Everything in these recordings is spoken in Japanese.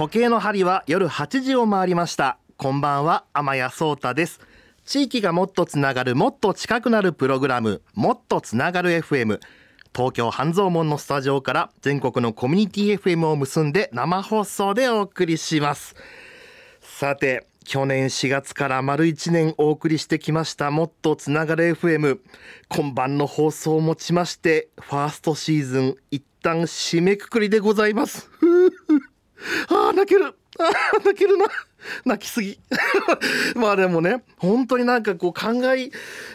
時計の針は夜8時を回りました。こんばんは天谷聡太です。地域がもっとつながるもっと近くなるプログラムもっとつながる FM 東京半蔵門のスタジオから全国のコミュニティ FM を結んで生放送でお送りします。さて去年4月から丸1年お送りしてきましたもっとつながる FM 今晩の放送をもちましてファーストシーズン一旦締めくくりでございます。ああ泣ける。ああ泣けるな。泣きすぎ。まあでもね本当になんかこう考え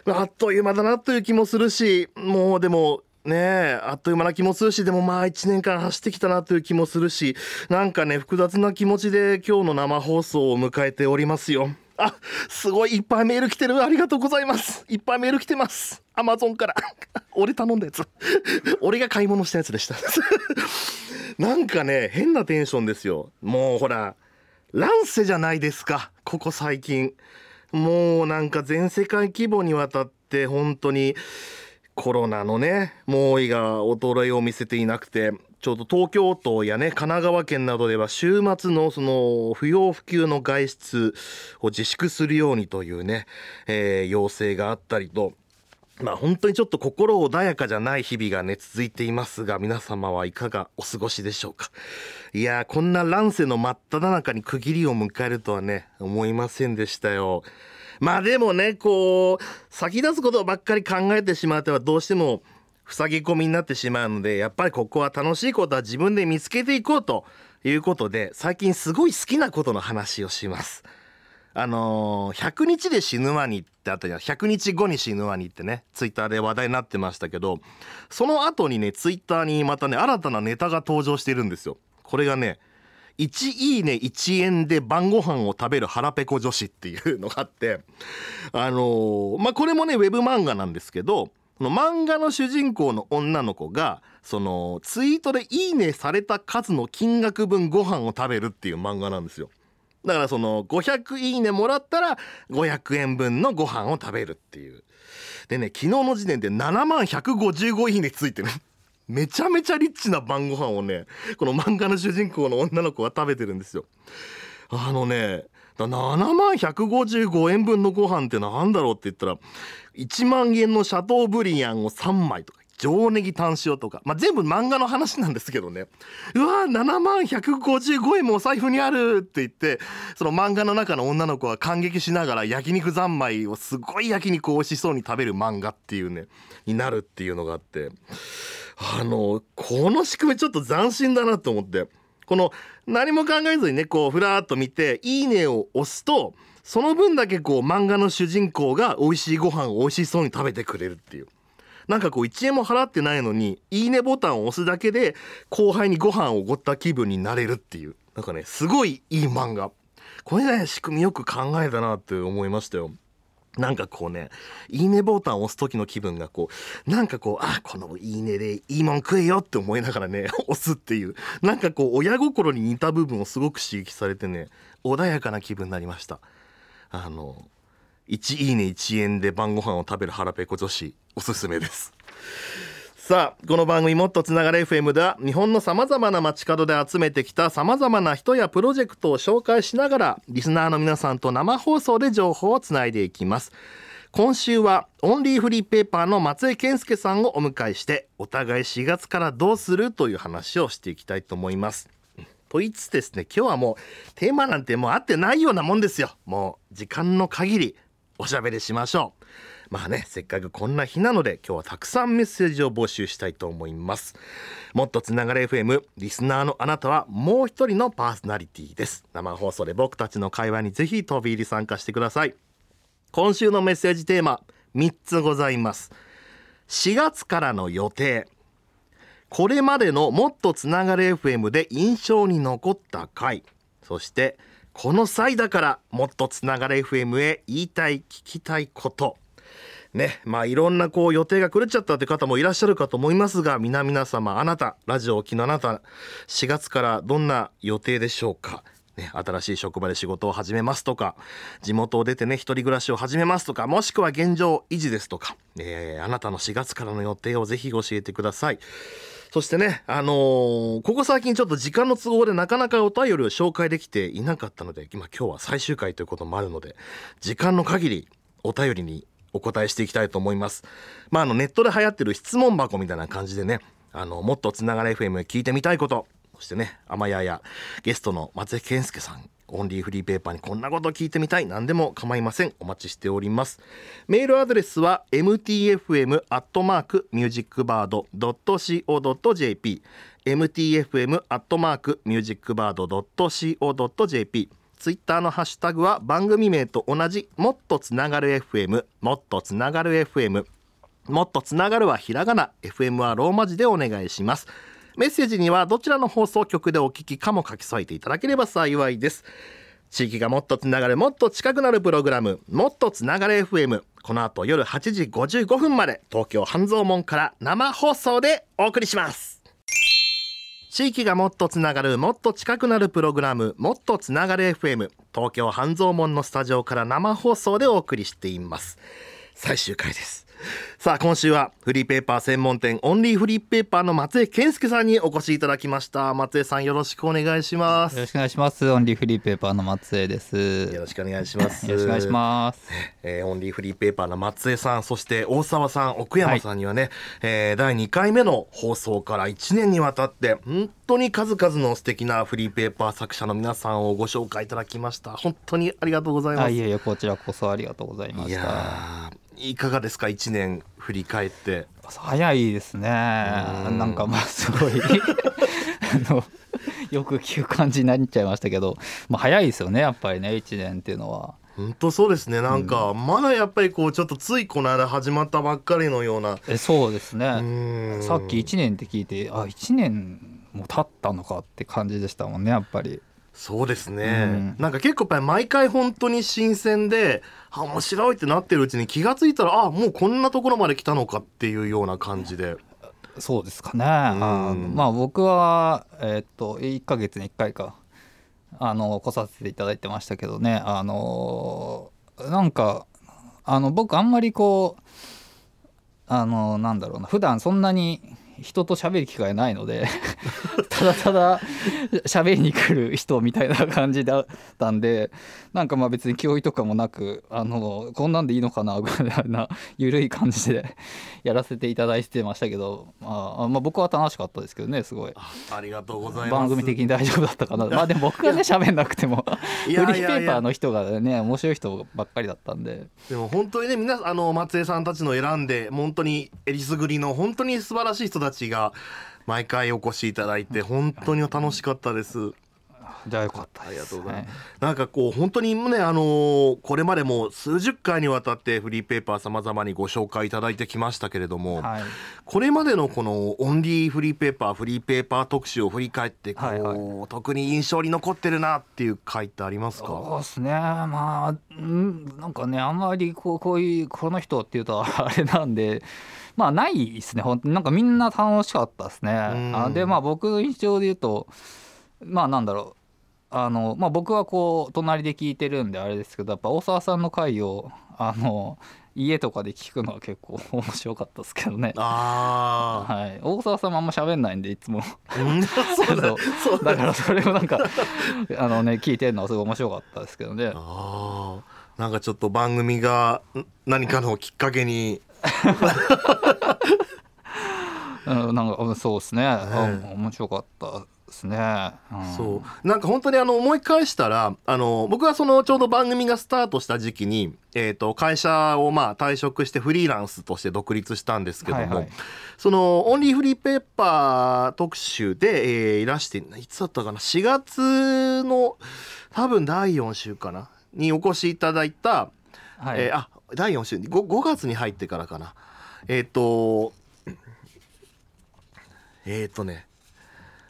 あっという間だなという気もするしもうでもねえあっという間な気もするしでもまあ1年間走ってきたなという気もするしなんかね複雑な気持ちで今日の生放送を迎えておりますよ。あすごいいっぱいメール来てる。ありがとうございます。いっぱいメール来てます。アマゾンから。俺頼んだやつ。俺が買い物したやつでした。なんかね変なテンションですよ。もうほら乱世じゃないですか。ここ最近。もうなんか全世界規模にわたって本当にコロナのね猛威が衰えを見せていなくてちょうど東京都やね神奈川県などでは週末のその不要不急の外出を自粛するようにというね、えー、要請があったりとまあ本当にちょっと心穏やかじゃない日々がね続いていますが皆様はいかがお過ごしでしょうか。いやこんな乱世の真っ只中に区切りを迎えるとはね思いませんでしたよ。まあでもねこう先立つことばっかり考えてしまってはどうしても塞ぎ込みになってしまうのでやっぱりここは楽しいことは自分で見つけていこうということで最近すごい好きなことの話をします。あのー、100日で死ぬワニってあったじゃん100日後に死ぬワニってねツイッターで話題になってましたけどその後にねツイッターにまたね新たなネタが登場しているんですよこれがね1いいね1円で晩ご飯を食べる腹ペコ女子っていうのがあってあの、まあこれもねウェブ漫画なんですけど漫画の主人公の女の子がそのツイートでいいねされた数の金額分ご飯を食べるっていう漫画なんですよ。だからその500いいねもらったら500円分のご飯を食べるっていうでね昨日の時点で7万155いいねついてるめちゃめちゃリッチな晩ご飯をねこの漫画の主人公の女の子は食べてるんですよ。あのね7万155円分のご飯ってなんだろうって言ったら1万円のシャトーブリアンを3枚とか上ネギ炭塩とか、まあ、全部漫画の話なんですけどね。うわ7万155円もお財布にあるって言ってその漫画の中の女の子は感激しながら焼肉三昧をすごい焼肉美味しそうに食べる漫画っていうねになるっていうのがあって。あのこの仕組みちょっと斬新だなと思って。この何も考えずにねこうふらっと見て「いいね」を押すとその分だけこう漫画の主人公が美味しいご飯を美味しそうに食べてくれるっていう。なんかこう1円も払ってないのに「いいね」ボタンを押すだけで後輩にご飯をおごった気分になれるっていう。なんかねすごいいい漫画。これね仕組みよく考えたなって思いましたよ。なんかこうね、いいねボタンを押す時の気分がこう、なんかこう、あ、このいいねでいいもん食えよって思いながらね、押すっていう、なんかこう、親心に似た部分をすごく刺激されてね、穏やかな気分になりました。あの、1いいね1円で晩ご飯を食べる腹ペコ女子おすすめですさあこの番組もっとつながる FM では日本のさまざまな街角で集めてきたさまざまな人やプロジェクトを紹介しながらリスナーの皆さんと生放送で情報をつないでいきます。今週はオンリーフリーペーパーの松江健介さんをお迎えしてお互い4月からどうするという話をしていきたいと思います。と言いつつですね今日はもうテーマなんてもう合ってないようなもんですよ。もう時間の限りおしゃべりしましょう。まあねせっかくこんな日なので今日はたくさんメッセージを募集したいと思います。もっとつながれ FM リスナーのあなたはもう一人のパーソナリティです。生放送で僕たちの会話にぜひ飛び入り参加してください。今週のメッセージテーマ3つございます。4月からの予定。これまでのもっとつながれ FM で印象に残った回。そしてこの際だからもっとつながれ FM へ言いたい聞きたいこと。ねまあいろんなこう予定が狂っちゃったって方もいらっしゃるかと思いますが皆々様あなたラジオ沖のあなた4月からどんな予定でしょうか？ね、新しい職場で仕事を始めますとか地元を出てね一人暮らしを始めますとかもしくは現状維持ですとか、えー、あなたの4月からの予定をぜひ教えてください。そしてね、あのーここ最近ちょっと時間の都合でなかなかお便りを紹介できていなかったので、今今日は最終回ということもあるので、時間の限りお便りにお答えしていきたいと思います。まあ、あの、ネットで流行ってる質問箱みたいな感じでね、あの、もっとつながれ FM 聞いてみたいこと、そしてね、天谷やゲストの松江健介さん、オンリーフリーペーパーにこんなこと聞いてみたい。何でも構いません。お待ちしております。メールアドレスは mtfm.musicbird.co.jp mtfm.musicbird.co.jp ツイッターのハッシュタグは番組名と同じもっとつながる FM もっとつながる FM もっとつながるはひらがな FM はローマ字でお願いします。メッセージにはどちらの放送局でお聞きかも書き添えていただければ幸いです。地域がもっとつながるもっと近くなるプログラムもっとつながる FM この後夜8時55分まで東京半蔵門から生放送でお送りします。地域がもっとつながるもっと近くなるプログラムもっとつながる FM 東京半蔵門のスタジオから生放送でお送りしています。最終回です。さあ今週はフリーペーパー専門店オンリーフリーペーパーの松江健介さんにお越しいただきました松江さんよろしくお願いしますよろしくお願いします。オンリーフリーペーパーの松江です。よよろしくお願いしますろしくお願いします。えーオンリーフリーペーパーの松江さんそして大沢さん奥山さんにはね、えー第2回目の放送から1年にわたって本当に数々の素敵なフリーペーパー作者の皆さんをご紹介いただきました本当にありがとうございますあ、いえいえ、こちらこそありがとうございまいした。いかがですか？1年振り返って早いですね。んなんかまあすごい あのよく聞く感じになっちゃいましたけど、まあ早いですよね。やっぱりね、一年っていうのは。本当そうですねなんか、まだやっぱりこうちょっとついこの間始まったばっかりのようなえ、そうですうね。さっき一年って聞いて、あ、一年も経ったのかって感じでしたもんね。やっぱり。そうですね、うん。なんか結構やっぱり毎回本当に新鮮であ面白いってなってるうちに気がついたらあもうこんなところまで来たのかっていうような感じで。そうですかね。あーまあ僕はえーっと1ヶ月に1回かあの来させていただいてましたけどね。あのなんかあの僕あんまりこうあのなんだろうな。普段そんなに人と喋る機会ないので ただただ喋りに来る人みたいな感じだったんでなんかまあ別に脅威とかもなくあのこんなんでいいのかなぐらいな緩い感じで やらせていただいてましたけど、まあ、まあ僕は楽しかったですけどねすごい。あありがとうございます。番組的に大丈夫だったかな。まあでも僕がね喋んなくてもフリーペーパーの人がね面白い人ばっかりだったんで。でも本当にね皆さんあの松江さんたちの選んで本当にえりすぐりの本当に素晴らしい人たちが毎回お越しいただいて本当に楽しかったです。じゃあよかったありがとうございます。はなんかこう本当にねあのーこれまでも数十回にわたってフリーペーパーさまざまにご紹介いただいてきましたけれども、はい。これまでのこのオンリーフリーペーパーフリーペーパー特集を振り返ってこう、はいは特に印象に残ってるなっていう回ってありますそうかですね。まあうんなんかねあんまりこうこういうこの人っていうと あれなんでまあないですね。本当になんかみんな楽しかったですね。ん。あでまあ僕の印象で言うとまあなんだろうあのまあ僕はこう隣で聞いてるんであれですけどやっぱ大沢さんの回をあの家とかで聞くのは結構面白かったですけどね。あはい、大沢さんもあんま喋んないんでいつも。そうだそう。だ。だからそれをなんかあのね聞いてるのはすごい面白かったですけどね。あー。なんかちょっと番組がん何かのきっかけに。うん、なんかうんそうですね、えあ面白かったですね、うん、そう。なんか本当にあの思い返したらあの僕はそのちょうど番組がスタートした時期に、えー、と会社をまあ退職してフリーランスとして独立したんですけども、はいはい。そのオンリーフリーペーパー特集で、えーいらしていつだったかな？4月の多分第4週かな？にお越しいただいた、はい。えーあ第4週 5, 5月に入ってからかな。えっ、とえっ、とね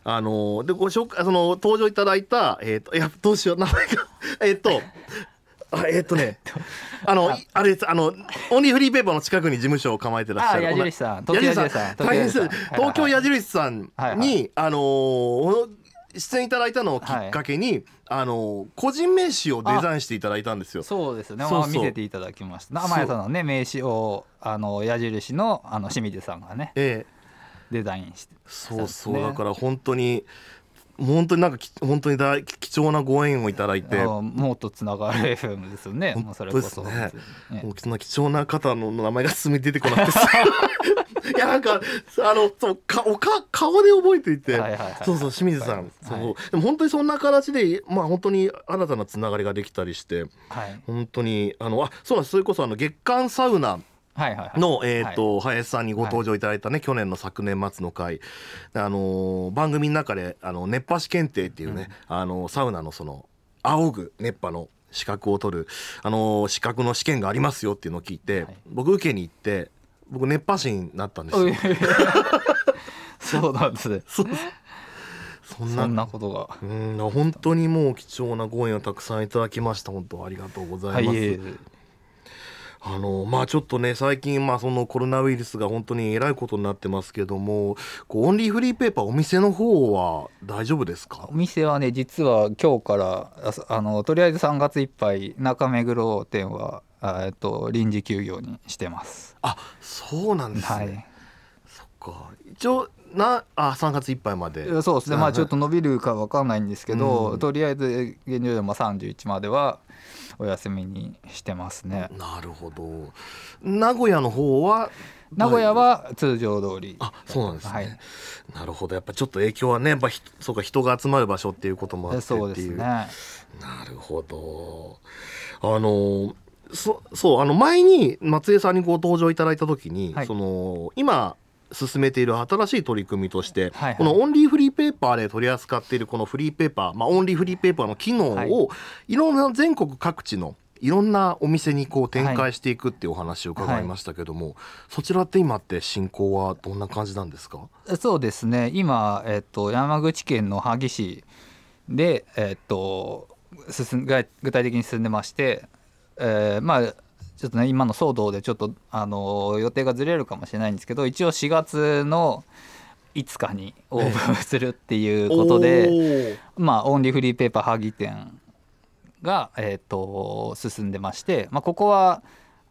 あのでご紹介その登場いただいたえっ、といやどうしよう名前が。えっとあえっ、とね あのいあれですあのオンリーフリーペーパーの近くに事務所を構えてらっしゃる。あ矢印さん東京矢印さん大変失礼東京矢印さん。に、はいはい。あのー出演いただいたのをきっかけに、あのー個人名刺をデザインしていただいたんですよ。そうですね。そうそう。まあ見せていただきました。天谷さんのね名刺をあの矢印のあの清水さんがね。ええデザインして。そうそう、ね。だから本当に本当になんかき本当に大貴重なご縁をいただいて。もっとつながる FM ですよね。本当ですね。ねもうそんな貴重な方の名前がすぐに出てこなくてさ。いやなんかあのそうかおか顔で覚えていて、はいはいはい。そうそう清水さん、はいそうでも本当にそんな形でまあ本当に新たなつながりができたりして。はい。本当にあのあそうなんです。それこそあの月刊サウナの、えーと林さんにご登場いただいたね、去年の昨年末の回、あのー番組の中であの熱波師検定っていうね、あのサウナのその仰ぐ熱波の資格を取る、あのー資格の試験がありますよっていうのを聞いて、はい。僕受けに行って僕熱波師になったんですよ。そうなんですね。そんなそんなことが。うん本当にもう貴重なご縁をたくさんいただきました。本当ありがとうございます。はいええあのまあちょっとね最近まあそのコロナウイルスが本当にえらいことになってますけどもこうオンリーフリーペーパーお店の方は大丈夫ですか？お店はね実は今日からあのとりあえず3月いっぱい中目黒店はあえっと臨時休業にしてます。あそうなんですね、はい。そっか。一応なあ3月いっぱいまで。えそうですね、まあちょっと伸びるかわかんないんですけど、うん。とりあえず現状でも31まではお休みにしてますね。なるほど名古屋の方は？名古屋は通常通り。あそうなんですね、はいなるほどやっぱちょっと影響はねやっぱひそうか人が集まる場所っていうこともあってっていうそうですね。なるほど。あのそそうあの前に松江さんにご登場いただいた時に、はいその今進めている新しい取り組みとして、はいはい。このオンリーフリーペーパーで取り扱っているこのフリーペーパー、まあ、オンリーフリーペーパーの機能を、はい。い、ろんな全国各地のいろんなお店にこう展開していくっていうお話を伺いましたけども、そちらって今って進行はどんな感じなんですか？そうですね。今、えっと、山口県の萩市で、えっと、進具体的に進んでまして、えーまあちょっとね今の騒動でちょっとあの予定がずれるかもしれないんですけど一応4月の5日にオープンするっていうことで、おー。まあオンリーフリーペーパー萩店が、えー、と進んでまして、まあ、ここは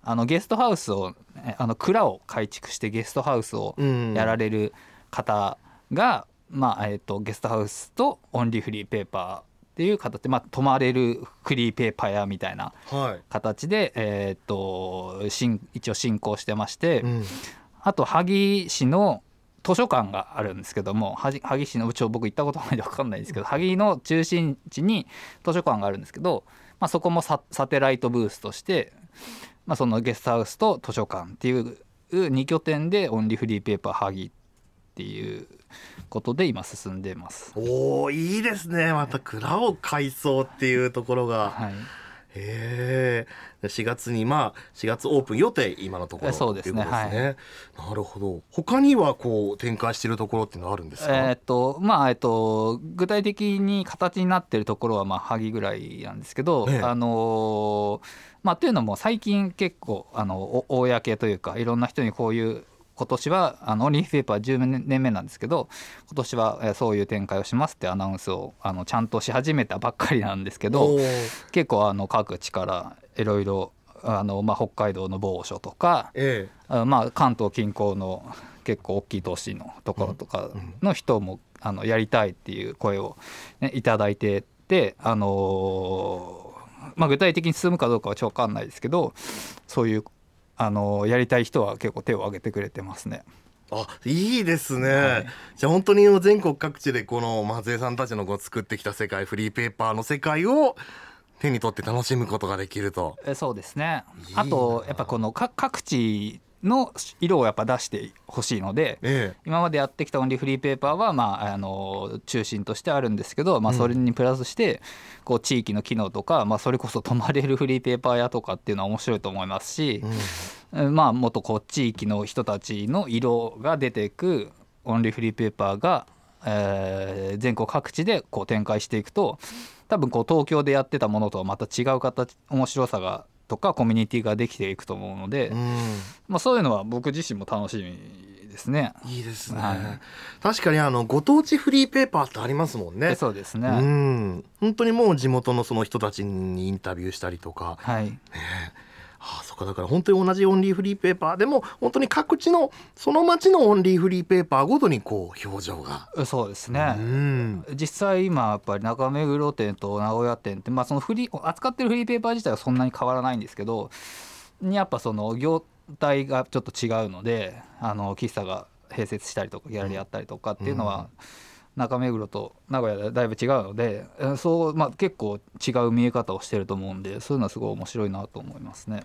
あのゲストハウスをえあの蔵を改築してゲストハウスをうん。やられる方が、まあえー、とゲストハウスとオンリーフリーペーパーっていう形で、まあ、泊まれるフリーペーパー屋みたいなはい。形で、えー、と進一応進行してまして、うん。あと萩市の図書館があるんですけども萩萩市のちょ僕行ったことないんで分かんないんですけど萩の中心地に図書館があるんですけど、まあ、そこもササテライトブースとして、まあ、そのゲストハウスと図書館っていう2拠点でオンリーフリーペーパー萩っていうことで今進んでいます。おおいいですね。また蔵を改装っていうところが。はい。へえ4月にまあ4月オープン予定今のところえそうですね。っていうことですなるほど。他にはこう展開しているところっていうのはあるんですか、えーっとまあえっと具体的に形になってるところはまあ萩ぐらいなんですけど、ええ。あのーまあというのも最近結構あのお公というかいろんな人にこういう今年はあのオンリーフペーパー10年目なんですけど今年はえーそういう展開をしますってアナウンスをあのちゃんとし始めたばっかりなんですけど結構あの各地からいろいろあの、まあ、北海道の某所とかえあまあ、関東近郊の結構大きい都市のところとかの人も、あのやりたいっていう声を、ね、いただいてて、あのーまあ、具体的に進むかどうかはちょっと分かんないですけどそういう、あのーやりたい人は結構手を挙げてくれてますね。えあいいですね、はい。じゃあ本当に全国各地でこの松江さんたちのこう作ってきた世界フリーペーパーの世界を手に取って楽しむことができると。えそうですね。あとやっぱこのか各地の色をやっぱ出してほしいので、え今までやってきたオンリーフリーペーパーは、まあ、あの中心としてあるんですけど、まあ、うん。それにプラスしてこう地域の機能とか、まあ、それこそ泊まれるフリーペーパー屋とかっていうのは面白いと思いますしうん。まあ、もっとこう地域の人たちの色が出ていくオンリーフリーペーパーが、えー全国各地でこう展開していくと多分こう東京でやってたものとはまた違う形面白さがとかコミュニティができていくと思うので、うん。まあ、そういうのは僕自身も楽しみですね。いいですね、はい。確かにあのご当地フリーペーパーってありますもんね。えそうですね、うん。本当にもう地元のその人たちにインタビューしたりとか。はい、はあ、そっかだから本当に同じオンリーフリーペーパーでも本当に各地のその町のオンリーフリーペーパーごとにこう表情が。そうですね、うん。実際今やっぱり中目黒店と名古屋店って、まあ、そのフリー扱ってるフリーペーパー自体はそんなに変わらないんですけどやっぱその業態がちょっと違うのであの喫茶が併設したりとかギャラリーあったりとかっていうのは、中目黒と名古屋でだいぶ違うのでえそう、まあ、結構違う見え方をしてると思うんでそういうのはすごい面白いなと思いますね。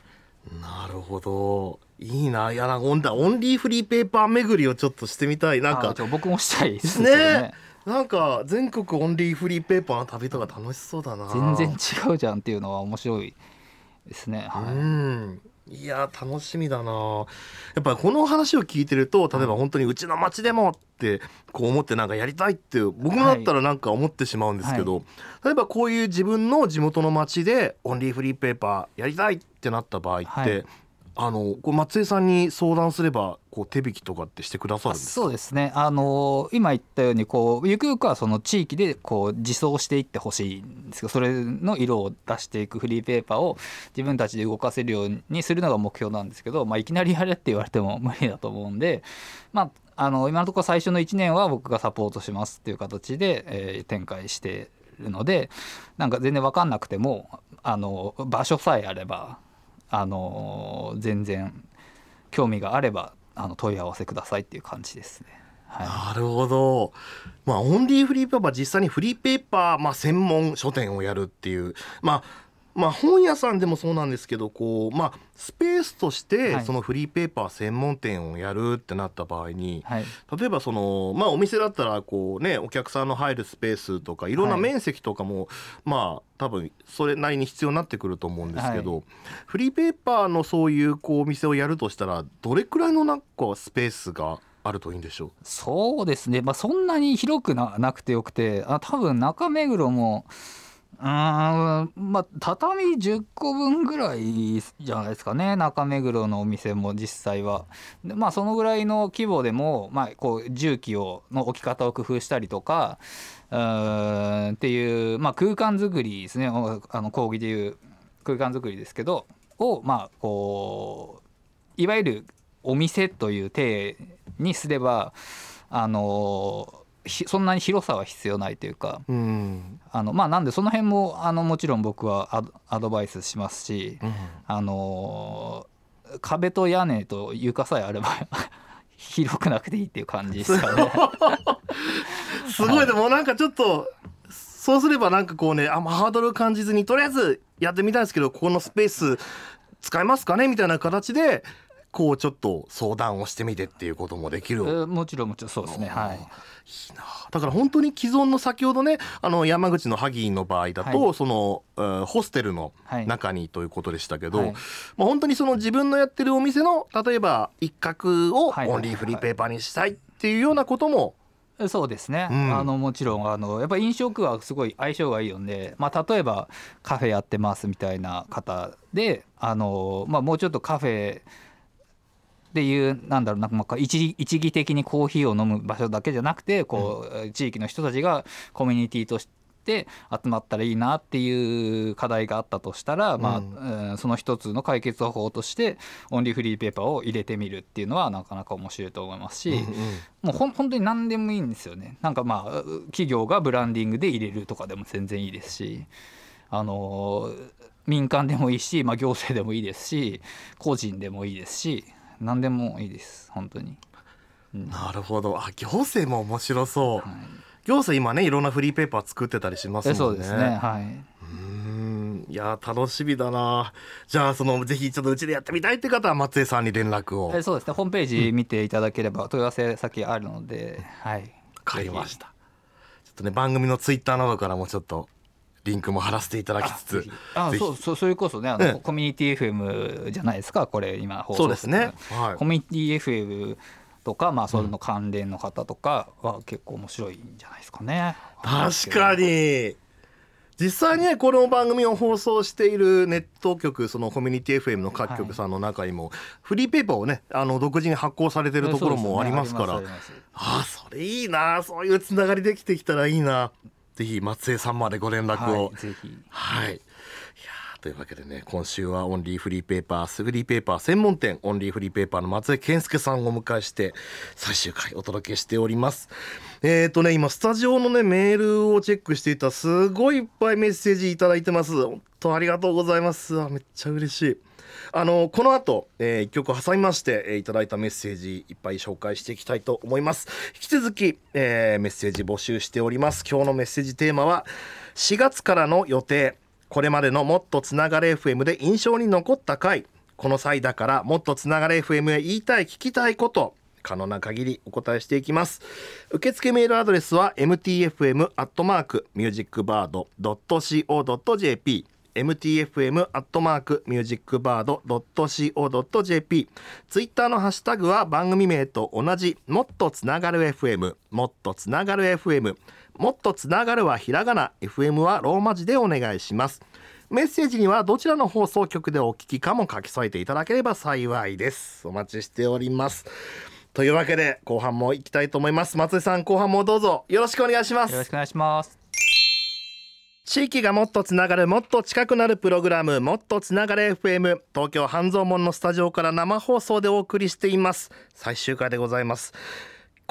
なるほど。いいな。いやなんかオンオンリーフリーペーパー巡りをちょっとしてみたい。なんか僕もしたいですね。ね。なんか全国オンリーフリーペーパーの旅とか楽しそうだな。全然違うじゃんっていうのは面白いですね。はい。うんいや楽しみだな。やっぱりこの話を聞いてると例えば本当にうちの町でもってこう思ってなんかやりたいって僕もだったらなんか思ってしまうんですけど、例えばこういう自分の地元の町でオンリーフリーペーパーやりたいってなった場合って、はいあのこ松江さんに相談すればこう手引きとかってしてくださるんですか？そうですね、あの今言ったようにこうゆくゆくはその地域でこう自走していってほしいんですけどそれの色を出していくフリーペーパーを自分たちで動かせるようにするのが目標なんですけど、まあ、いきなりやれって言われても無理だと思うんで、まあ、あの今のところ最初の1年は僕がサポートしますっていう形で、えー展開してるのでなんか全然分かんなくてもあの場所さえあればあの全然興味があればあの問い合わせくださいっていう感じですね。はなるほど。まあ、オンリーフリーペーパー、実際にフリーペーパー、まあ、専門書店をやるっていう。まあ、まあ、本屋さんでもそうなんですけど、こう、まあ、スペースとして、はい。そのフリーペーパー専門店をやるってなった場合にい、。はい、例えばそのまあお店だったらこうねお客さんの入るスペースとかいろんなはい。面積とかも、まあ多分それなりに必要になってくると思うんですけど、はフリーペーパーのそういうこうお店をやるとしたらどれくらいのなんかスペースがあるといいんでしょう？そうですね、まあ、そんなに広くななくてよくてあ多分中目黒もうん。まあ畳10個分ぐらいじゃないですかね。中目黒のお店も実際は。でまあそのぐらいの規模でも、まあ、こう重機をの置き方を工夫したりとかうんっていう、まあ、空間作りですね。あの講義でいう空間作りですけどをまあこういわゆるお店という体にすればあのひそんなに広さは必要ないというかうん、あのまあなんでその辺もあのもちろん僕はアドバイスしますしうん。あの壁と屋根と床さえあれば 広くなくていいっていう感じですかね。すごい。でもなんかちょっとそうすればなんかこうねあんまハードル感じずにとりあえずやってみたいんですけどここのスペース使えますかね？みたいな形でこうちょっと相談をしてみてっていうこともできる。えーもちろんもちろんそうですね。はい。いいな。だから本当に既存の先ほどねあの山口の萩の場合だと、はい。その、えーホステルのはい。中にということでしたけど、はい。まあ、本当にその自分のやってるお店の例えば一角をはい。オンリーフリーペーパーにしたいっていうようなことも、そうですね、うん。あのもちろんあのやっぱ飲食はすごい相性がいいので、まあ、例えばカフェやってますみたいな方であの、まあ、もうちょっとカフェっていうなんだろうな、まあ、一義一義的にコーヒーを飲む場所だけじゃなくてこう、地域の人たちがコミュニティとして集まったらいいなっていう課題があったとしたら、まあうんうんその一つの解決方法としてオンリーフリーペーパーを入れてみるっていうのはなかなか面白いと思いますし。うんうん。もうほん本当に何でもいいんですよね。なんかまあ企業がブランディングで入れるとかでも全然いいですしあの民間でもいいし、まあ、行政でもいいですし個人でもいいですし何でもいいです本当に、うん。なるほど。あ行政も面白そう、はい。行政今ねいろんなフリーペーパー作ってたりしますもんね。えそうですね。はい。うーん。いや楽しみだな。じゃあそのぜひちょっとうちでやってみたいって方は松江さんに連絡を。えそうですね。ホームページ見ていただければ問い合わせ先あるので、はい。わかりました。ちょっとね番組のツイッターなどからもちょっとリンクも貼らせていただきつつあそうそうそれこそねあの、ええ。コミュニティ FM じゃないですかこれ今放送そうですね。はい。コミュニティ FM とかまあそれの関連の方とかは結構面白いんじゃないですかね。確かに。実際にねこの番組を放送しているネット局そのコミュニティ FM の各局さんの中にも、フリーペーパーをねあの独自に発行されてるところもありますから。ねああそれいいなそういうつながりできてきたらいいなぜひ松江さんまでご連絡を。はい、ぜひ。はい、いやというわけでね今週はオンリーフリーペーパースフリーペーパー専門店オンリーフリーペーパーの松江健介さんをお迎えして最終回お届けしておりますえっ、ー、とね今スタジオのねメールをチェックしていたすごいいっぱいメッセージいただいてます。本当ありがとうございます。めっちゃ嬉しい。あのこの後、えー、1曲挟みまして、えー、いただいたメッセージいっぱい紹介していきたいと思います。引き続き、えー、メッセージ募集しております。今日のメッセージテーマは4月からの予定。これまでのもっとつながれ FM で印象に残った回。この際だからもっとつながれ FM へ言いたい聞きたいこと。可能な限りお答えしていきます。受付メールアドレスは mtfm.musicbird.co.jp mtfm.musicbird.co.jp ツイッターのハッシュタグは番組名と同じもっとつながる FM もっとつながる FM もっとつながるはひらがな。FM はローマ字でお願いします。メッセージにはどちらの放送局でお聞きかも書き添えていただければ幸いです。お待ちしております。というわけで後半も行きたいと思います。松井さん後半もどうぞ。よろしくお願いします。よろしくお願いします。地域がもっとつながるもっと近くなるプログラムもっとつながれ FM 東京半蔵門のスタジオから生放送でお送りしています。最終回でございます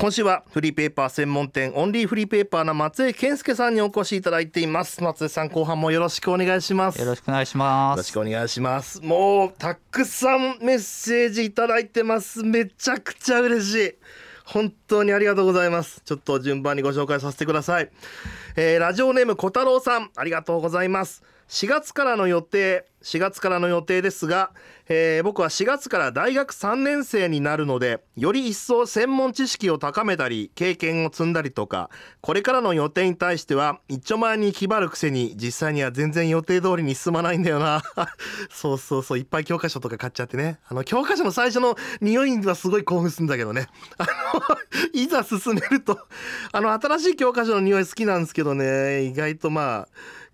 今週はフリーペーパー専門店オンリーフリーペーパーの松江健介さんにお越しいただいています。松江さん後半もよろしくお願いします。よろしくお願いします。よろしくお願いします。もうたくさんメッセージいただいてます。めちゃくちゃ嬉しい。本当にありがとうございます。ちょっと順番にご紹介させてください、えー、ラジオネーム小太郎さんありがとうございます4月からの予定4月からの予定ですが、えー、僕は4月から大学3年生になるのでより一層専門知識を高めたり経験を積んだりとかこれからの予定に対しては一丁前に気張るくせに実際には全然予定通りに進まないんだよな。そうそうそういっぱい教科書とか買っちゃってね。あの教科書の最初の匂いはすごい興奮するんだけどね。いざ進めるとあの新しい教科書の匂い好きなんですけどね。意外とまあ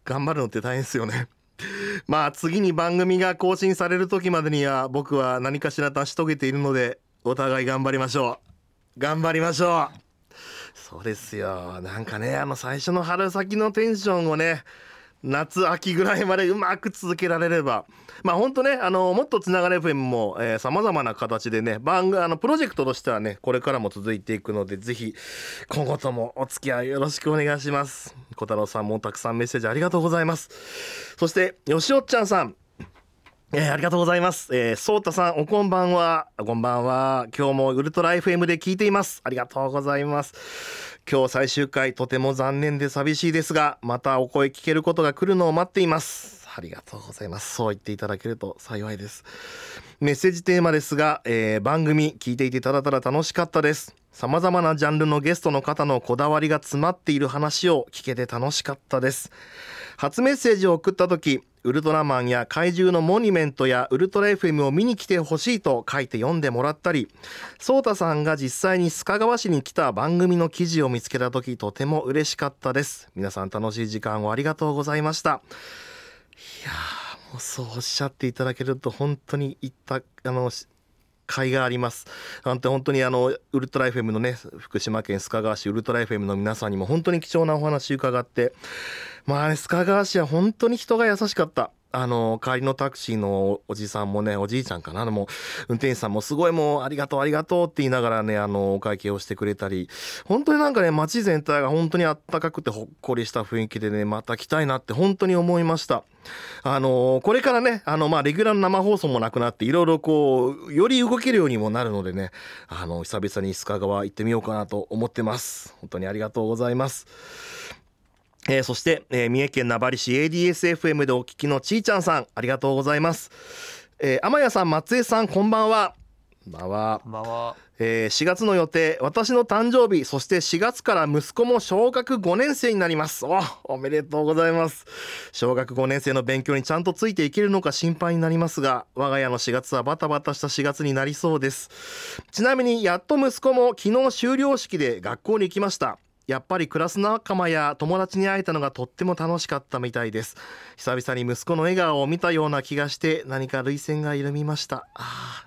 頑張るのって大変ですよね。まあ次に番組が更新される時までには僕は何かしら成し遂げているのでお互い頑張りましょう。頑張りましょう。そうですよ。なんかね、あの最初の春先のテンションをね、夏秋ぐらいまでうまく続けられればまあ本当ねあのもっとつながれ FM もさまざまな形でね番組あのプロジェクトとしてはねこれからも続いていくのでぜひ今後ともお付き合いよろしくお願いします小太郎さんもたくさんメッセージありがとうございますそしてよしおっちゃんさんえー、ありがとうございます。えー、そうたさん、おこんばんは。こんばんは。今日もウルトラ FM で聞いています。ありがとうございます。今日最終回、とても残念で寂しいですが、またお声聞けることが来るのを待っています。ありがとうございます。そう言っていただけると幸いです。メッセージテーマですが、えー、番組聞いていてただただ楽しかったです。様々なジャンルのゲストの方のこだわりが詰まっている話を聞けて楽しかったです。初メッセージを送った時、ウルトラマンや怪獣のモニュメントやウルトラ FM を見に来てほしいと書いて読んでもらったり颯太さんが実際に須賀川市に来た番組の記事を見つけた時とても嬉しかったです。皆さん楽しい時間をありがとうございました。いやもうそうおっしゃっていただけると本当に言ったあの甲斐があります。なんて本当にあのウルトラ FM のね福島県須賀川市ウルトラ FM の皆さんにも本当に貴重なお話伺ってまあ、ね、須賀川市は本当に人が優しかった。あの帰りのタクシーのおじさんもねおじいちゃんかな。も運転手さんもすごいもうありがとうありがとうって言いながらねあのお会計をしてくれたり。本当になんかね街全体が本当にあったかくてほっこりした雰囲気でねまた来たいなって本当に思いました。あのこれからねあのまあレギュラーの生放送もなくなっていろいろこうより動けるようにもなるのでねあの久々に須賀川行ってみようかなと思ってます。本当にありがとうございます。えー、そして、えー、三重県名張市 ADSFM でお聞きのちーちゃんさんありがとうございます、えー、天谷さん松江さんこんばんは。こんばんは。こんばんは、えー、4月の予定私の誕生日そして4月から息子も小学5年生になります。おおめでとうございます。小学5年生の勉強にちゃんとついていけるのか心配になりますが我が家の4月はバタバタした4月になりそうです。ちなみにやっと息子も昨日終了式で学校に行きましたやっぱりクラス仲間や友達に会えたのがとっても楽しかったみたいです。久々に息子の笑顔を見たような気がして何か涙腺が緩みました。あ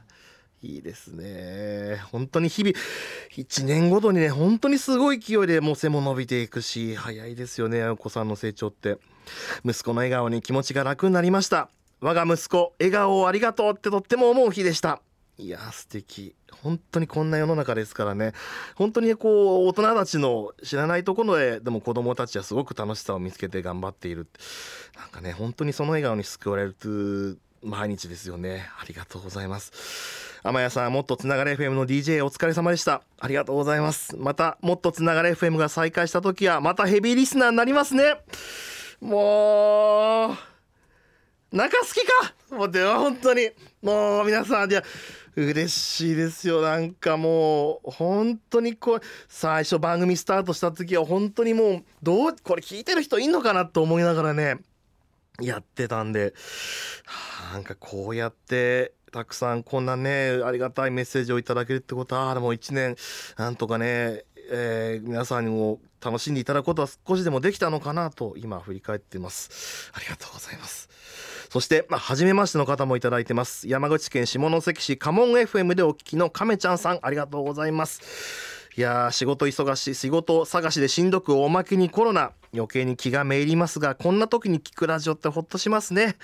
いいですね。本当に日々1年ごとにね本当にすごい勢いでもう背も伸びていくし早いですよねお子さんの成長って。息子の笑顔に気持ちが楽になりました。我が息子笑顔をありがとうってとっても思う日でした。いや素敵。本当にこんな世の中ですからね。本当にこう大人たちの知らないところででも子供たちはすごく楽しさを見つけて頑張っている。なんかね本当にその笑顔に救われる毎日ですよね。ありがとうございます。天谷さんもっとつながれ FM の DJ お疲れ様でした。ありがとうございます。またもっとつながれ FM が再開した時はまたヘビーリスナーになりますね。もう中好きかもうでは本当に。もう皆さんいや嬉しいですよ。なんかもう本当にこう最初番組スタートした時は本当にもうどうこれ聞いてる人いんのかなと思いながらねやってたんで、なんかこうやってたくさんこんなねありがたいメッセージをいただけるってことはもう1年なんとかね、えー、皆さんにも楽しんでいただくことは少しでもできたのかなと今振り返っています。ありがとうございます。そして、まあ、初めましての方もいただいてます。山口県下関市カモン FM でお聞きの亀ちゃんさんありがとうございます。いや仕事忙しい仕事探しでしんどくおまけにコロナ余計に気がめいりますがこんな時に聞くラジオってほっとしますね。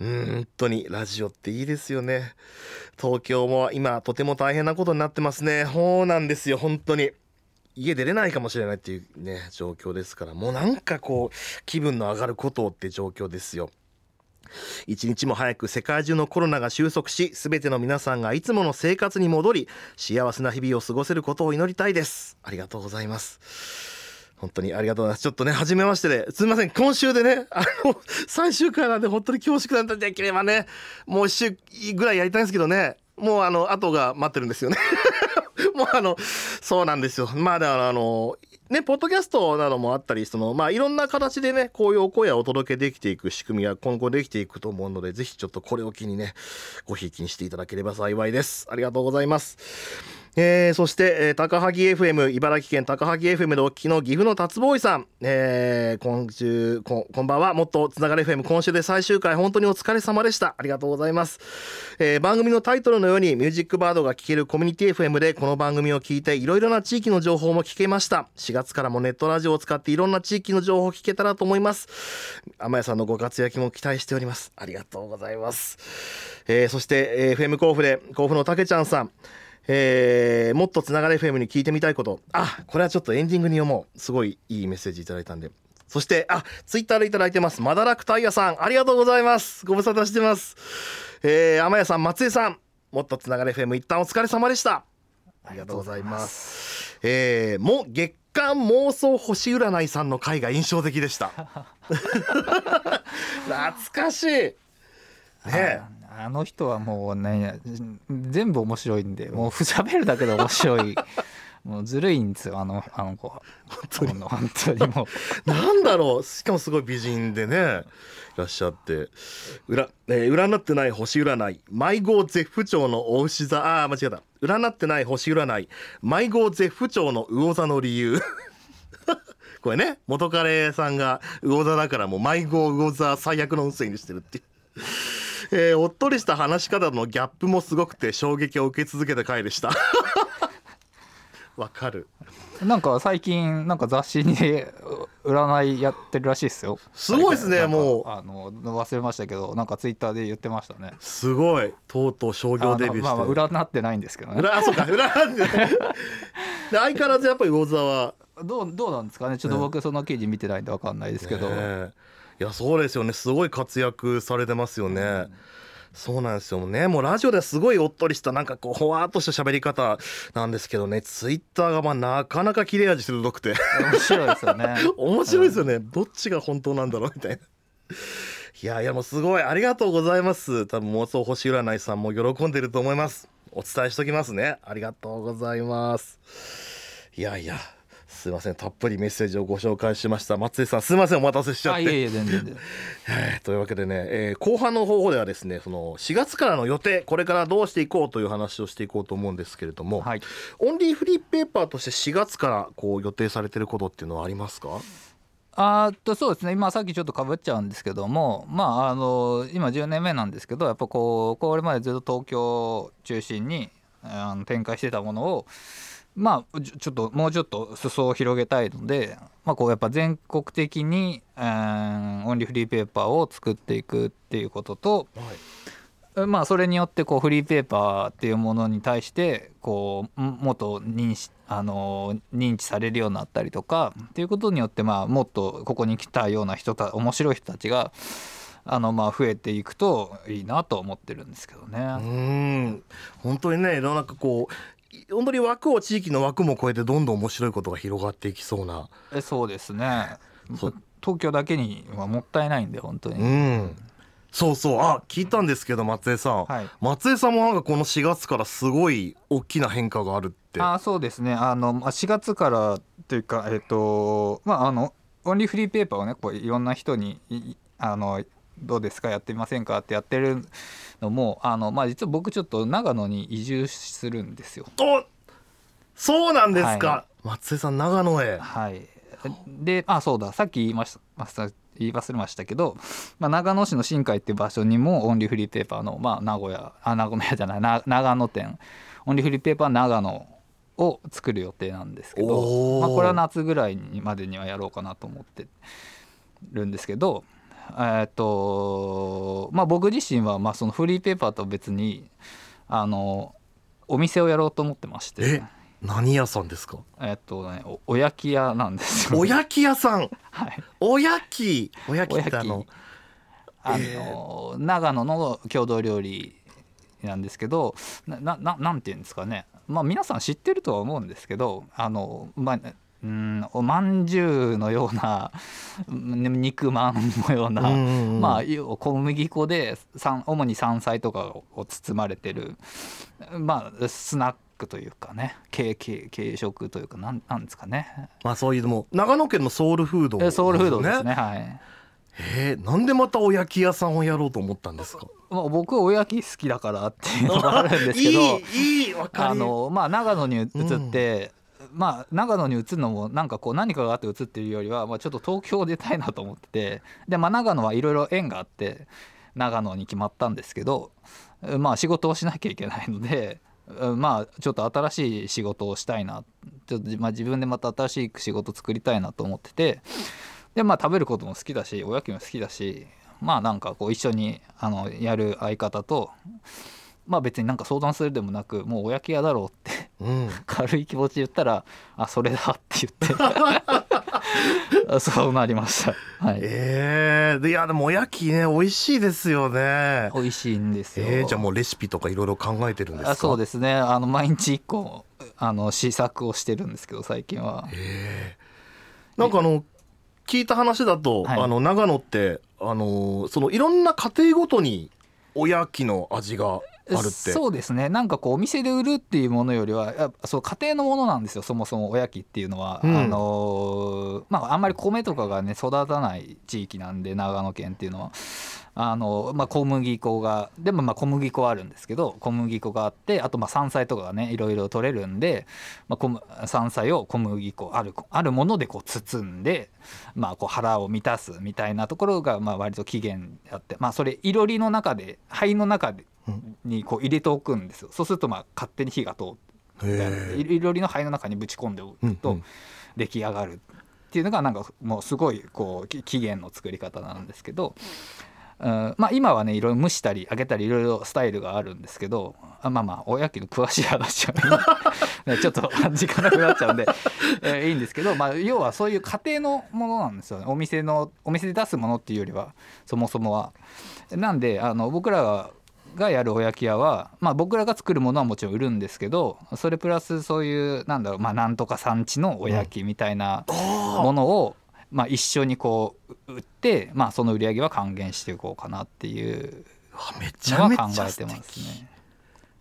うん本当にラジオっていいですよね。東京も今とても大変なことになってますね。そうなんですよ本当に。家出れないかもしれないっていうね状況ですからもうなんかこう気分の上がることって状況ですよ一日も早く世界中のコロナが収束し全ての皆さんがいつもの生活に戻り幸せな日々を過ごせることを祈りたいですありがとうございます本当にありがとうございます。ちょっとね、初めましてで、すみません、今週でね、あの、最終回なんで本当に恐縮なんでできればね、もう一週ぐらいやりたいんですけどね、もうあの、後が待ってるんですよね。もうあの、そうなんですよ。まあだからあの、ね、ポッドキャストなどもあったり、その、まあ、いろんな形でね、こういうお声をお届けできていく仕組みが今後できていくと思うので、ぜひちょっとこれを機にね、ごひいきにしていただければ幸いです。ありがとうございます。えー、そして、えー、高萩 FM 茨城県高萩 FM でお聞きの岐阜の達ボーイさん、えー、今週こんばんは。もっとつながる FM 今週で最終回。本当にお疲れ様でした。ありがとうございます、えー、番組のタイトルのようにミュージックバードが聴けるコミュニティ FM でこの番組を聞いていろいろな地域の情報も聞けました。4月からもネットラジオを使っていろんな地域の情報を聞けたらと思います。天谷さんのご活躍も期待しております。ありがとうございます、えー、そして、えー、FM 甲府で甲府のたけちゃんさん。えー、もっとつながれ FM に聞いてみたいこと。あこれはちょっとエンディングに読もう。すごいいいメッセージいただいたんで。そしてあツイッターでいただいてます。まだらくタイヤさんありがとうございます。ご無沙汰してます。えー、天谷さん松江さん。もっとつながれ FM 一旦お疲れ様でした。ありがとうございます。えー、も月刊妄想星占いさんの回が印象的でした。懐かしい。ねあの人はもうね全部面白いんでもう喋るだけで面白い。もうずるいんですよあのあの子は。本当に。本当にもう。なんだろう。しかもすごい美人でね。いらっしゃって。占,、えー、占ってない星占い。迷子絶不調のお牛座。ああ間違えた。占ってない星占い。迷子絶不調の魚座の理由。これね元彼さんが魚座だからもう迷子魚座最悪の運勢にしてるっていうえー、おっとりした話し方のギャップもすごくて衝撃を受け続けた回でした。わかる。なんか最近なんか雑誌に占いやってるらしいですよ。すごいですねもう。あの忘れましたけどなんかツイッターで言ってましたね。すごい。とうとう商業デビューして。まあ、まあ、占ってないんですけどね。あそうか占って 相変わらずやっぱり魚座はどうどうなんですかね。ちょっと僕その記事見てないんで分かんないですけど、ねいやそうですよね。すごい活躍されてますよね、うん、そうなんですよね。もうラジオではすごいおっとりしたなんかこうほわっとした喋り方なんですけどね。ツイッターがまあなかなか切れ味鋭くて。面白いですよね。面白いですよね、うん、どっちが本当なんだろうみたいな。いやいやもうすごい。ありがとうございます。多分妄想星占いさんも喜んでると思います。お伝えしときますね。ありがとうございます。いやいやすいません。たっぷりメッセージをご紹介しました。松井さんすいません。お待たせしちゃって。というわけでね、えー、後半の方法ではですねその4月からの予定これからどうしていこうという話をしていこうと思うんですけれども、はい、オンリーフリーペーパーとして4月からこう予定されてることっていうのはありますか？あとそうですね。今さっきちょっとかぶっちゃうんですけどもまああの今10年目なんですけどやっぱこうこれまでずっと東京中心にあの展開してたものをまあちょっともうちょっと裾を広げたいので、まあ、こうやっぱ全国的に、えーオンリーフリーペーパーを作っていくっていうことと、まあそれによってこうフリーペーパーっていうものに対してこうもっと認識あの認知されるようになったりとかっていうことによってまあもっとここに来たような人た面白い人たちがあのまあ増えていくといいなと思ってるんですけどうね。ん本当にねなんかこう本当に枠を地域の枠も超えてどんどん面白いことが広がっていきそうな。えそうですね。東京だけにはもったいないんで本当に。うん。そうそう。あ聞いたんですけど松江さん、はい。松江さんもなんかこの4月からすごい大きな変化があるって。あそうですね。あのまあ4月からというかえっ、とまああのオンリーフリーペーパーをねこういろんな人にあのどうですかやってみませんかってやってるのもあのまあ実は僕ちょっと長野に移住するんですよ。おそうなんですか、は松江さん長野へ。はい、であそうだ。さっき言いました言い忘れましたけど、まあ、長野市の新海っていう場所にもオンリーフリーペーパーの、まあ、名古屋あ名古屋じゃないな長野店。オンリーフリーペーパー長野を作る予定なんですけおど、ー。まあ、これは夏ぐらいにまでにはやろうかなと思ってるんですけどえーっとまあ僕自身はまあそのフリーペーパーと別にあのお店をやろうと思ってまして。え何屋さんですか？えーっとねおお焼き屋なんですよ。おやき屋さん。はい。おやき。おやきってあのあの、長野の郷土料理なんですけどななななんていうんですかね。まあ皆さん知ってるとは思うんですけどあのまあうんおまんじゅうのようなうん肉まんのような、うんうんうん。まあ要小麦粉で山主に山菜とかを包まれてるまあスナックというかね軽軽軽食というかなんなんですかね。まあそういうのも長野県のソウルフード、えソウルフードですねはい。えー、なんでまたおやき屋さんをやろうと思ったんですか？まあ、僕おやき好きだからっていうのがあるんですけどいいいいわかるあのまあ長野に移って、まあ長野に移るのもなんかこう何かがあって移っているよりは、まあ、ちょっと東京出たいなと思っててで、まあ、長野はいろいろ縁があって長野に決まったんですけどまあ仕事をしなきゃいけないので。まあちょっと新しい仕事をしたいなちょっと、まあ、自分でまた新しい仕事作りたいなと思っててでまあ食べることも好きだしおやきも好きだしまあなんかこう一緒にあのやる相方とまあ別になんか相談するでもなくもうおやき屋だろうってうん。軽い気持ちで言ったら「あそれだ」って言って。そうなりました。はい。えー、でいやでもおやきね美味しいですよね。美味しいんですよ。えー、じゃあもうレシピとかいろいろ考えてるんですか？あそうですね。あの毎日一個あの試作をしてるんですけど最近は。えー。なんかあの聞いた話だと、はい。あの長野ってあのそのいろんな家庭ごとにおやきの味があるって。そうですね。なんかこうお店で売るっていうものよりはそう家庭のものなんですよそもそもおやきっていうのは、うん。あのーまああんまり米とかがね育たない地域なんで長野県っていうのは。あのまあ、小麦粉がでもまあ小麦粉はあるんですけど小麦粉があってあとまあ山菜とかがねいろいろ取れるんで、まあ、山菜を小麦粉あるあるものでこう包んで、まあ、こう腹を満たすみたいなところがまあ割と起源であって、まあ、それいろりの中で灰の中でうんにこう入れておくんですよ。そうするとまあ勝手に火が通っていなへー。いろりの灰の中にぶち込んでおくと出来上がるっていうのがなんかもうすごいこうき起源の作り方なんですけど、うんまあ今はねいろいろ蒸したり揚げたりいろいろスタイルがあるんですけどあまあまあおやきの詳しい話は ちょっと時間なくなっちゃうんで、えーいいんですけど、まあ、要はそういう家庭のものなんですよね。お店のお店で出すものっていうよりはそもそもは。なんであの僕らががやるおやき屋は、まあ、僕らが作るものはもちろん売るんですけどそれプラスそういうなんだろう、まあ、なんとか産地のおやきみたいなものを、まあ、一緒にこう売って、まあ、その売り上げは還元していこうかなっていうあめちのは考えてますね。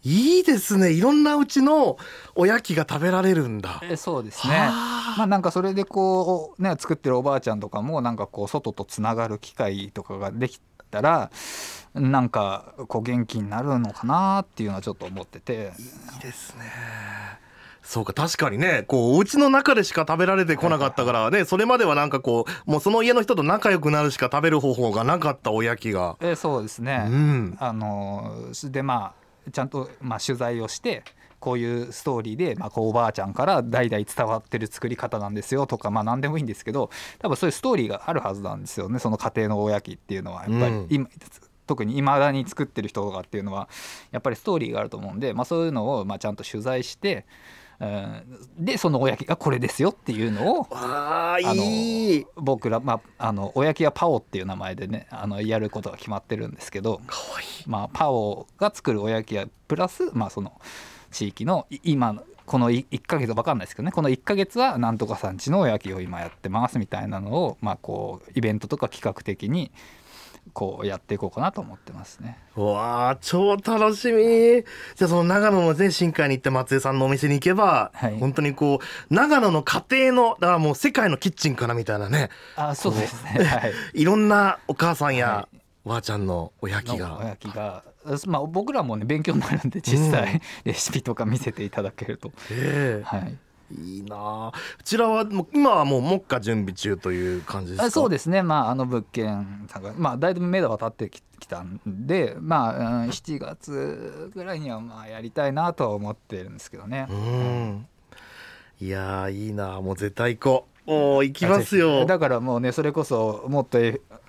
いいですね。いろんなうちのおやきが食べられるんだ。えそうですね。はあ。まあなんかそれでこうね作ってるおばあちゃんとかもなんかこう外とつながる機会とかができたらなんかこう元気になるのかなっていうのはちょっと思ってて。いいですね。そうか確かにね。こうお家の中でしか食べられてこなかったからねそれまではなんかこうもうその家の人と仲良くなるしか食べる方法がなかったおやきが。えそうですね。うん。あのでまあちゃんと、まあ、取材をしてこういうストーリーで、まあ、こうおばあちゃんから代々伝わってる作り方なんですよとかまあ何でもいいんですけど多分そういうストーリーがあるはずなんですよね。その家庭のおやきっていうのはやっぱり今、特にいまだに作ってる人とかっていうのはやっぱりストーリーがあると思うんで、まあ、そういうのをまあちゃんと取材してでそのおやきがこれですよっていうのをあいい。僕ら、まあ、あのおやきはパオっていう名前でねあのやることが決まってるんですけどまあ、パオが作るおやきやプラス、まあ、その地域の今この1ヶ月分かんないですけどねこの1ヶ月はなんとかさんちのおやきを今やってますみたいなのを、まあ、こうイベントとか企画的にこうやっていこうかなと思ってますね。わあ超楽しみ。じゃあその長野の全新海に行って松江さんのお店に行けば、はい、本当にこう長野の家庭のだからもう世界のキッチンかなみたいなねあそうですね、はい、いろんなお母さんや、おばあちゃんのおやきが。おやきがまあ、僕らもね勉強になるんで実際、うん、レシピとか見せていただけると。えー、はいいいなこちらは今はもう目下準備中という感じですか？そうですね。まああの物件まあだいぶ目処は立ってきたんでまあ、7月ぐらいにはまあやりたいなとは思ってるんですけどね。うん。いやいいなもう絶対行こう。お行きますよ。だからもうねそれこそもっと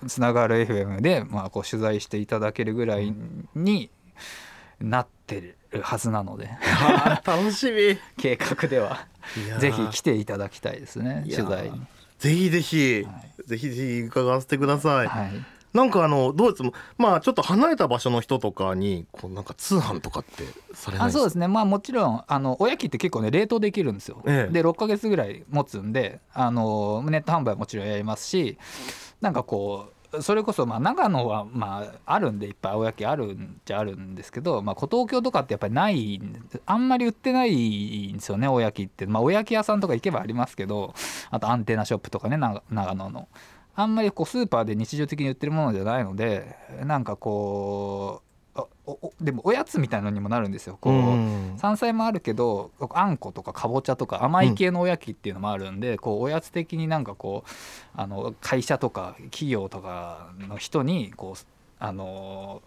つながる FM で、まあ、こう取材していただけるぐらいになってるはずなので。楽しみ。計画ではぜひ来ていただきたいですね取材に。ぜひぜひ、はい、ぜひぜひ伺わせてください、はい、なんかあのどうです？まあちょっと離れた場所の人とかにこうなんか通販とかってされないあそうですね。まあもちろんあのおやきって結構ね冷凍できるんですよ、ええ、で6か月ぐらい持つんであのネット販売はもちろんやりますしなんかこうそれこそまあ長野はまああるんでいっぱい青焼きあるんじゃあるんですけど、まあ、古東京とかってやっぱりないあんまり売ってないんですよねおやきって、まあ、おやき屋さんとか行けばありますけどあとアンテナショップとかね長野の。あんまりこうスーパーで日常的に売ってるものじゃないのでなんかこうでもおやつみたいのにもなるんですよ。こう、うん、山菜もあるけどあんことかかぼちゃとか甘い系のおやきっていうのもあるんで、うん、こうおやつ的になんかこうあの会社とか企業とかの人にこうあの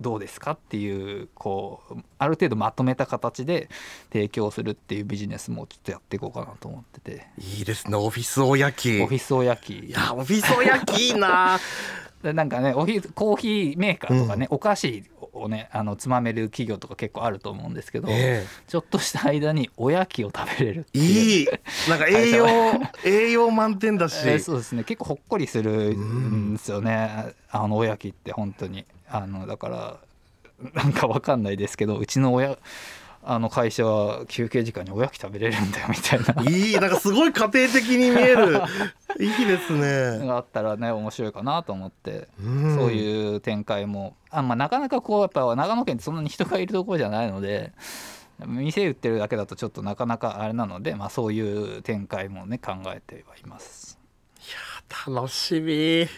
どうですかっていうこうある程度まとめた形で提供するっていうビジネスもちょっとやっていこうかなと思ってて。いいですね。オフィスおやき。オフィスおやき。いやオフィスおやきいいな なんかねオフィスコーヒーメーカーとかね、うん、お菓子をねあのつまめる企業とか結構あると思うんですけど、えー、ちょっとした間におやきを食べれるいいなんか栄養 栄養満点だし、えー、そうですね。結構ほっこりするんですよね、うん、あのおやきって本当に。あのだからなんかわかんないですけどうちの親あの会社は休憩時間におやき食べれるんだよみたいな。いいなんかすごい家庭的に見える。いいですね。があったらね面白いかなと思って、うん、そういう展開も。あ、まあ、なかなかこうやっぱ長野県ってそんなに人がいるところじゃないので店売ってるだけだとちょっとなかなかあれなので、まあ、そういう展開もね考えてはいます。いや楽しみ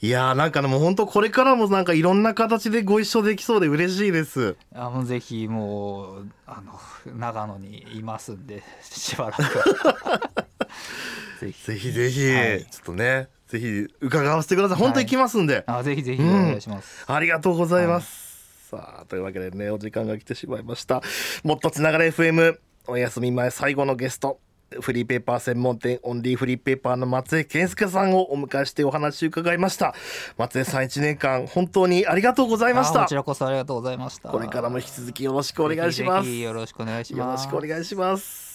いやなんかでも本当これからもなんかいろんな形でご一緒できそうで嬉しいです。あもうぜひもうあの長野にいますんで しばらく ぜひ。ぜひぜひ、はい、ちょっとねぜひ伺わせてください。本当行きますんで、はい、あぜひぜひお願いします、うん、ありがとうございます、はい、さあというわけでねお時間が来てしまいました。もっとつながれ FM お休み前最後のゲストフリーペーパー専門店オンリーフリーペーパーの松江健介さんをお迎えしてお話を伺いました。松江さん1年間本当にありがとうございました。こちらこそありがとうございました。これからも引き続きよろしくお願いします。よろしくお願いします。よろしくお願いします。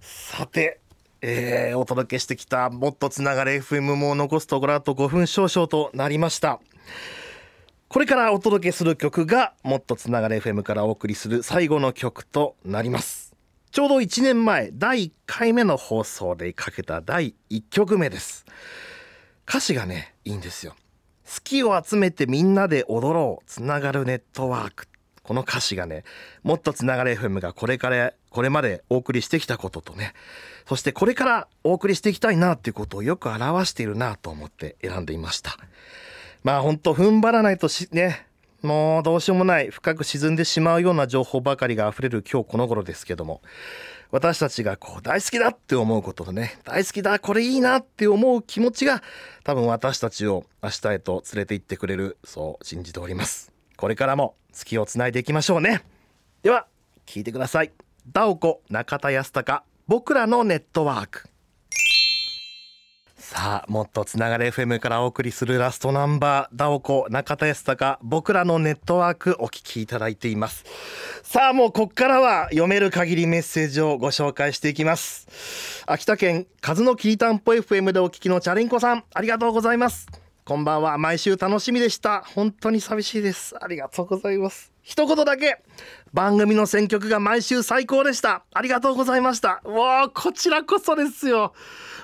さてえー、お届けしてきたもっとつながれ FM も残すところあと5分少々となりました。これからお届けする曲がもっとつながれ FM からお送りする最後の曲となりますちょうど1年前第1回目の放送でかけた第1曲目です。歌詞がねいいんですよ。好きを集めてみんなで踊ろうつながるネットワーク。この歌詞がねもっとつながれ FM がこれからこれまでお送りしてきたこととね。そしてこれからお送りしていきたいなっていうことをよく表しているなと思って選んでいました。まあほんと踏ん張らないとしねもうどうしようもない深く沈んでしまうような情報ばかりが溢れる今日この頃ですけども。私たちがこう大好きだって思うこととね大好きだこれいいなって思う気持ちが多分私たちを明日へと連れて行ってくれるそう信じております。これからも月をつないでいきましょうね。では聞いてください。ダオコ中田康隆僕らのネットワーク。さあもっとつながれ FM からお送りするラストナンバーダオコ中田康隆僕らのネットワークお聞きいただいています。さあもうこっからは読める限りメッセージをご紹介していきます。秋田県和のきりたんぽ FM でお聞きのチャリンコさんありがとうございます。こんばんは。毎週楽しみでした。本当に寂しいです。ありがとうございます。一言だけ。番組の選曲が毎週最高でした。ありがとうございました。わあこちらこそですよ。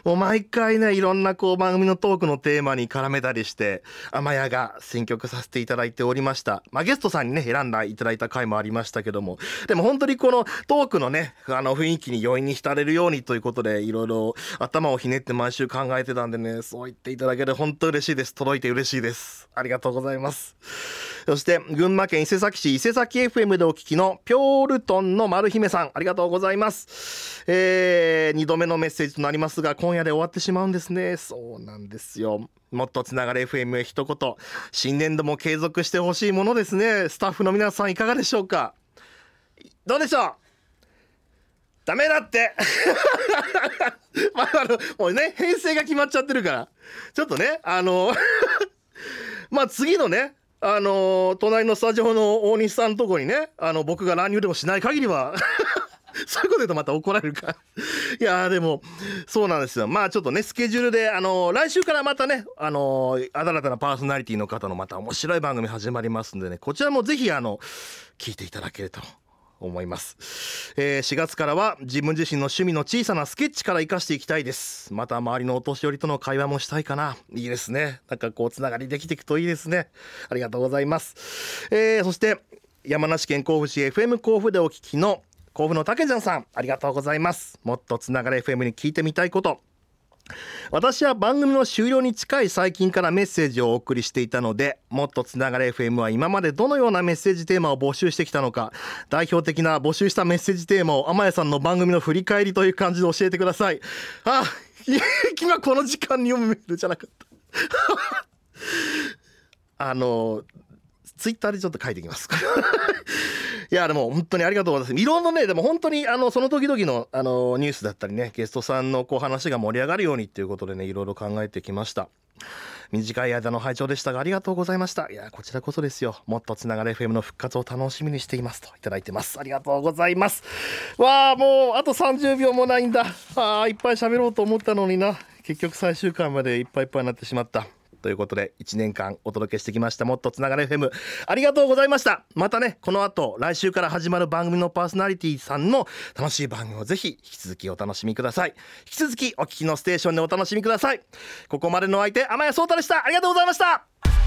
もう毎回ねいろんなこう番組のトークのテーマに絡めたりして天谷が選曲させていただいておりました。まあゲストさんにね選んだいただいた回もありましたけども。でも本当にこのトークのねあの雰囲気に余韻に浸れるようにということでいろいろ頭をひねって毎週考えてたんでねそう言っていただけて本当嬉しいです。届いて嬉しいです。ありがとうございます。そして群馬県伊勢崎市伊勢崎 FM でお聞きのピョールトンの丸姫さんありがとうございます。えー、2度目のメッセージとなりますが今夜で終わってしまうんですね。そうなんですよ。もっとつながれ FM へ一言。新年度も継続してほしいものですね。スタッフの皆さんいかがでしょうか。どうでしょう？ダメだって。まあ、あのもうね編成が決まっちゃってるから。ちょっとねあの まあ次のねあの、隣のスタジオの大西さんのとこにねあの僕が乱入でもしない限りは そういうこと言うとまた怒られるか。いやでもそうなんですよ。まあちょっとねスケジュールであのー、来週からまたねあのー、新たなパーソナリティの方のまた面白い番組始まりますんでねこちらもぜひあの聞いていただけると思います、えー、4月からは自分自身の趣味の小さなスケッチから生かしていきたいです。また周りのお年寄りとの会話もしたいかな。いいですね。なんかこうつながりできていくといいですね。ありがとうございます、えー、そして山梨県甲府市 FM 甲府でお聞きの甲府のたけちゃんさんありがとうございます。もっとつながれ FM に聞いてみたいこと。私は番組の終了に近い最近からメッセージをお送りしていたのでもっとつながれ FM は今までどのようなメッセージテーマを募集してきたのか代表的な募集したメッセージテーマを天谷さんの番組の振り返りという感じで教えてください。あ 今この時間に読むメールじゃなかった。あのツイッターでちょっと書いてきます。いやでも本当にありがとうございます。いろんなねでも本当にあのその時々のあのニュースだったりねゲストさんのこう話が盛り上がるようにっていうことでねいろいろ考えてきました。短い間の拝聴でしたがありがとうございました。いやこちらこそですよ。もっとつながる FM の復活を楽しみにしていますといただいてます。ありがとうございます。わあもうあと30秒もないんだ。あいっぱい喋ろうと思ったのにな。結局最終回までいっぱいいっぱいになってしまった。ということで1年間お届けしてきましたもっとつながる FM ありがとうございました。またねこの後来週から始まる番組のパーソナリティさんの楽しい番組をぜひ引き続きお楽しみください。引き続きお聞きのステーションでお楽しみください。ここまでの相手天谷聡太でした。ありがとうございました。